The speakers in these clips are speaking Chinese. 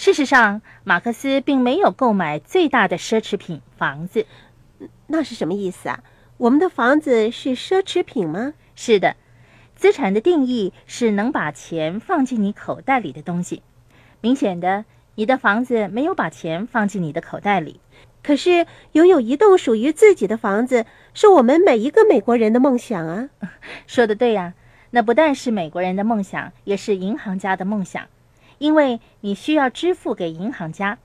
事实上，马克思并没有购买最大的奢侈品房子。那是什么意思啊？我们的房子是奢侈品吗？是的，资产的定义是能把钱放进你口袋里的东西。明显的，你的房子没有把钱放进你的口袋里。可是，拥有一栋属于自己的房子，是我们每一个美国人的梦想啊！说的对呀，那不但是美国人的梦想，也是银行家的梦想。因为你需要支付给银行家。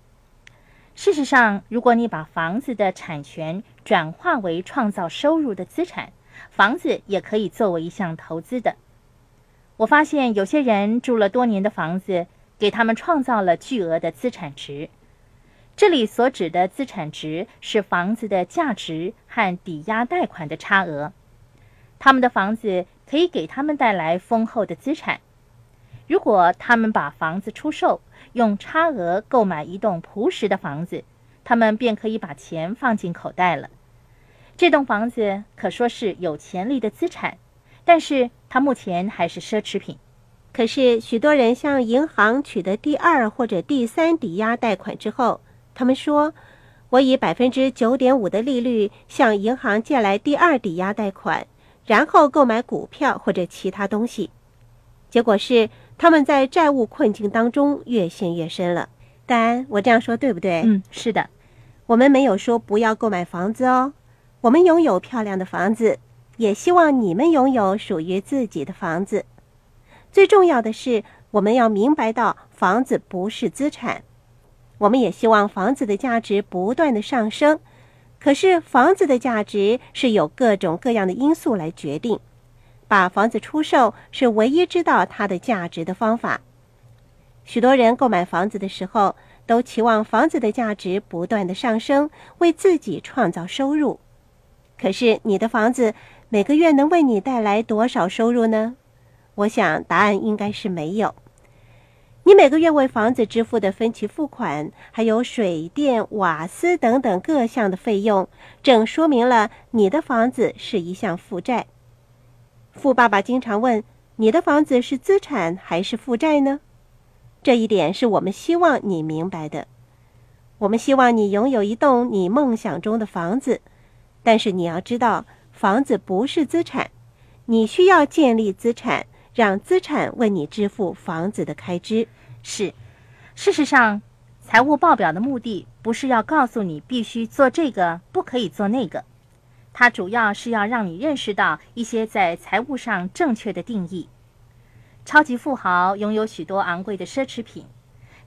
事实上，如果你把房子的产权转化为创造收入的资产，房子也可以作为一项投资的。我发现有些人住了多年的房子，给他们创造了巨额的资产值。这里所指的资产值是房子的价值和抵押贷款的差额。他们的房子可以给他们带来丰厚的资产。如果他们把房子出售，用差额购买一栋朴实的房子，他们便可以把钱放进口袋了。这栋房子可说是有潜力的资产，但是它目前还是奢侈品。可是许多人向银行取得第二或者第三抵押贷款之后，他们说：“我以百分之九点五的利率向银行借来第二抵押贷款，然后购买股票或者其他东西。”结果是。他们在债务困境当中越陷越深了。但我这样说对不对？嗯，是的。我们没有说不要购买房子哦。我们拥有漂亮的房子，也希望你们拥有属于自己的房子。最重要的是，我们要明白到房子不是资产。我们也希望房子的价值不断的上升。可是，房子的价值是由各种各样的因素来决定。把房子出售是唯一知道它的价值的方法。许多人购买房子的时候，都期望房子的价值不断的上升，为自己创造收入。可是，你的房子每个月能为你带来多少收入呢？我想答案应该是没有。你每个月为房子支付的分期付款，还有水电、瓦斯等等各项的费用，正说明了你的房子是一项负债。富爸爸经常问：“你的房子是资产还是负债呢？”这一点是我们希望你明白的。我们希望你拥有一栋你梦想中的房子，但是你要知道，房子不是资产。你需要建立资产，让资产为你支付房子的开支。是，事实上，财务报表的目的不是要告诉你必须做这个，不可以做那个。它主要是要让你认识到一些在财务上正确的定义。超级富豪拥有许多昂贵的奢侈品，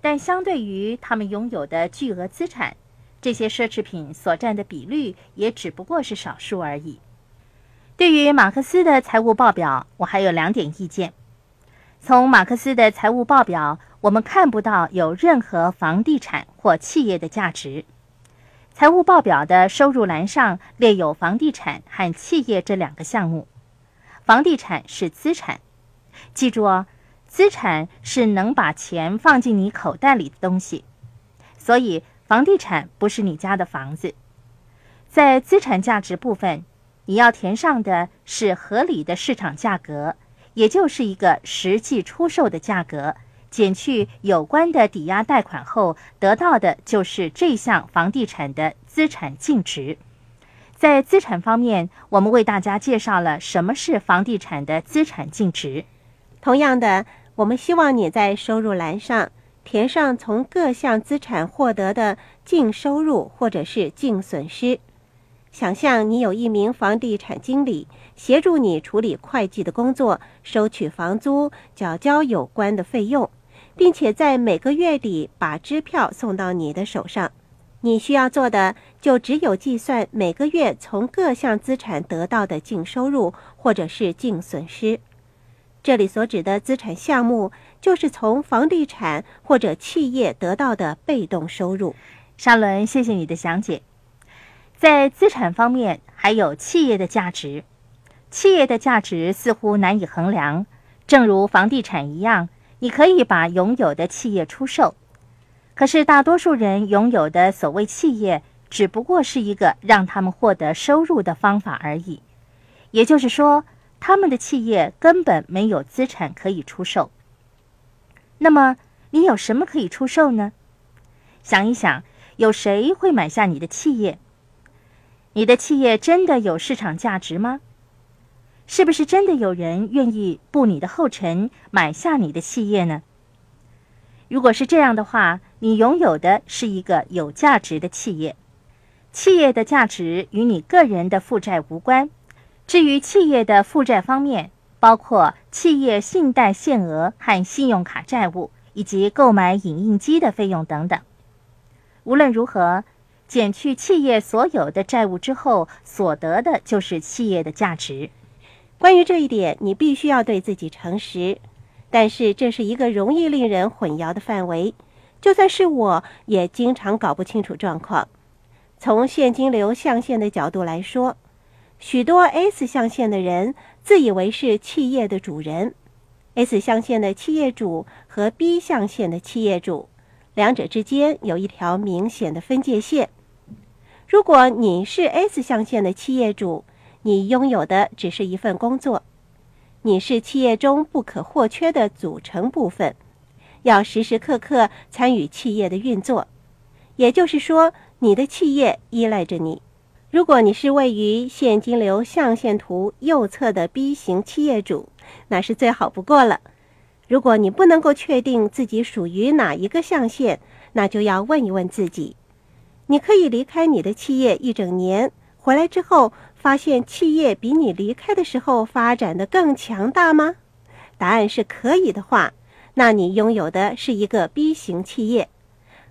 但相对于他们拥有的巨额资产，这些奢侈品所占的比率也只不过是少数而已。对于马克思的财务报表，我还有两点意见。从马克思的财务报表，我们看不到有任何房地产或企业的价值。财务报表的收入栏上列有房地产和企业这两个项目。房地产是资产，记住哦，资产是能把钱放进你口袋里的东西。所以，房地产不是你家的房子。在资产价值部分，你要填上的是合理的市场价格，也就是一个实际出售的价格。减去有关的抵押贷款后，得到的就是这项房地产的资产净值。在资产方面，我们为大家介绍了什么是房地产的资产净值。同样的，我们希望你在收入栏上填上从各项资产获得的净收入或者是净损失。想象你有一名房地产经理协助你处理会计的工作，收取房租，缴交有关的费用。并且在每个月底把支票送到你的手上，你需要做的就只有计算每个月从各项资产得到的净收入或者是净损失。这里所指的资产项目，就是从房地产或者企业得到的被动收入。沙伦，谢谢你的讲解。在资产方面，还有企业的价值。企业的价值似乎难以衡量，正如房地产一样。你可以把拥有的企业出售，可是大多数人拥有的所谓企业只不过是一个让他们获得收入的方法而已。也就是说，他们的企业根本没有资产可以出售。那么，你有什么可以出售呢？想一想，有谁会买下你的企业？你的企业真的有市场价值吗？是不是真的有人愿意步你的后尘，买下你的企业呢？如果是这样的话，你拥有的是一个有价值的企业。企业的价值与你个人的负债无关。至于企业的负债方面，包括企业信贷限额和信用卡债务，以及购买影印机的费用等等。无论如何，减去企业所有的债务之后，所得的就是企业的价值。关于这一点，你必须要对自己诚实。但是这是一个容易令人混淆的范围，就算是我也经常搞不清楚状况。从现金流象限的角度来说，许多 S 象限的人自以为是企业的主人。S 象限的企业主和 B 象限的企业主，两者之间有一条明显的分界线。如果你是 S 象限的企业主，你拥有的只是一份工作，你是企业中不可或缺的组成部分，要时时刻刻参与企业的运作。也就是说，你的企业依赖着你。如果你是位于现金流象限图右侧的 B 型企业主，那是最好不过了。如果你不能够确定自己属于哪一个象限，那就要问一问自己：你可以离开你的企业一整年，回来之后。发现企业比你离开的时候发展的更强大吗？答案是可以的话，那你拥有的是一个 B 型企业；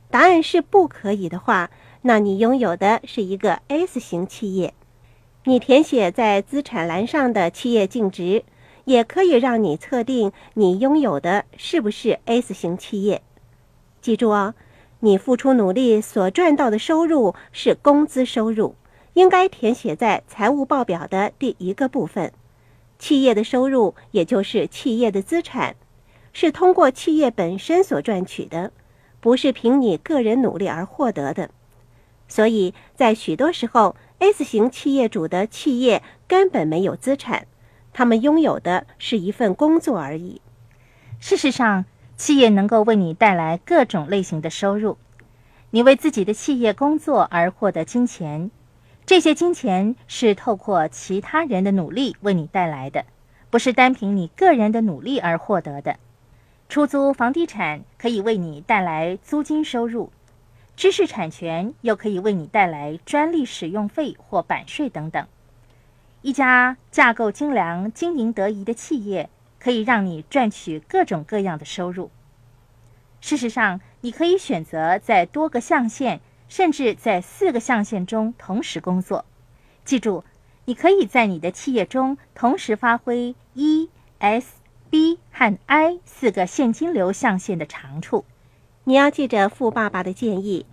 答案是不可以的话，那你拥有的是一个 S 型企业。你填写在资产栏上的企业净值，也可以让你测定你拥有的是不是 S 型企业。记住哦，你付出努力所赚到的收入是工资收入。应该填写在财务报表的第一个部分。企业的收入，也就是企业的资产，是通过企业本身所赚取的，不是凭你个人努力而获得的。所以在许多时候，S 型企业主的企业根本没有资产，他们拥有的是一份工作而已。事实上，企业能够为你带来各种类型的收入。你为自己的企业工作而获得金钱。这些金钱是透过其他人的努力为你带来的，不是单凭你个人的努力而获得的。出租房地产可以为你带来租金收入，知识产权又可以为你带来专利使用费或版税等等。一家架构精良、经营得宜的企业，可以让你赚取各种各样的收入。事实上，你可以选择在多个象限。甚至在四个象限中同时工作。记住，你可以在你的企业中同时发挥 E、S、B 和 I 四个现金流象限的长处。你要记着富爸爸的建议：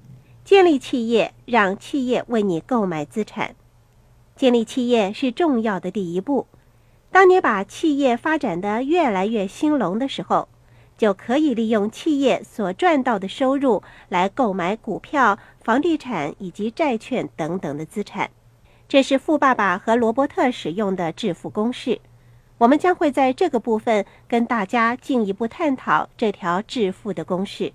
建立企业，让企业为你购买资产。建立企业是重要的第一步。当你把企业发展的越来越兴隆的时候，就可以利用企业所赚到的收入来购买股票。房地产以及债券等等的资产，这是富爸爸和罗伯特使用的致富公式。我们将会在这个部分跟大家进一步探讨这条致富的公式。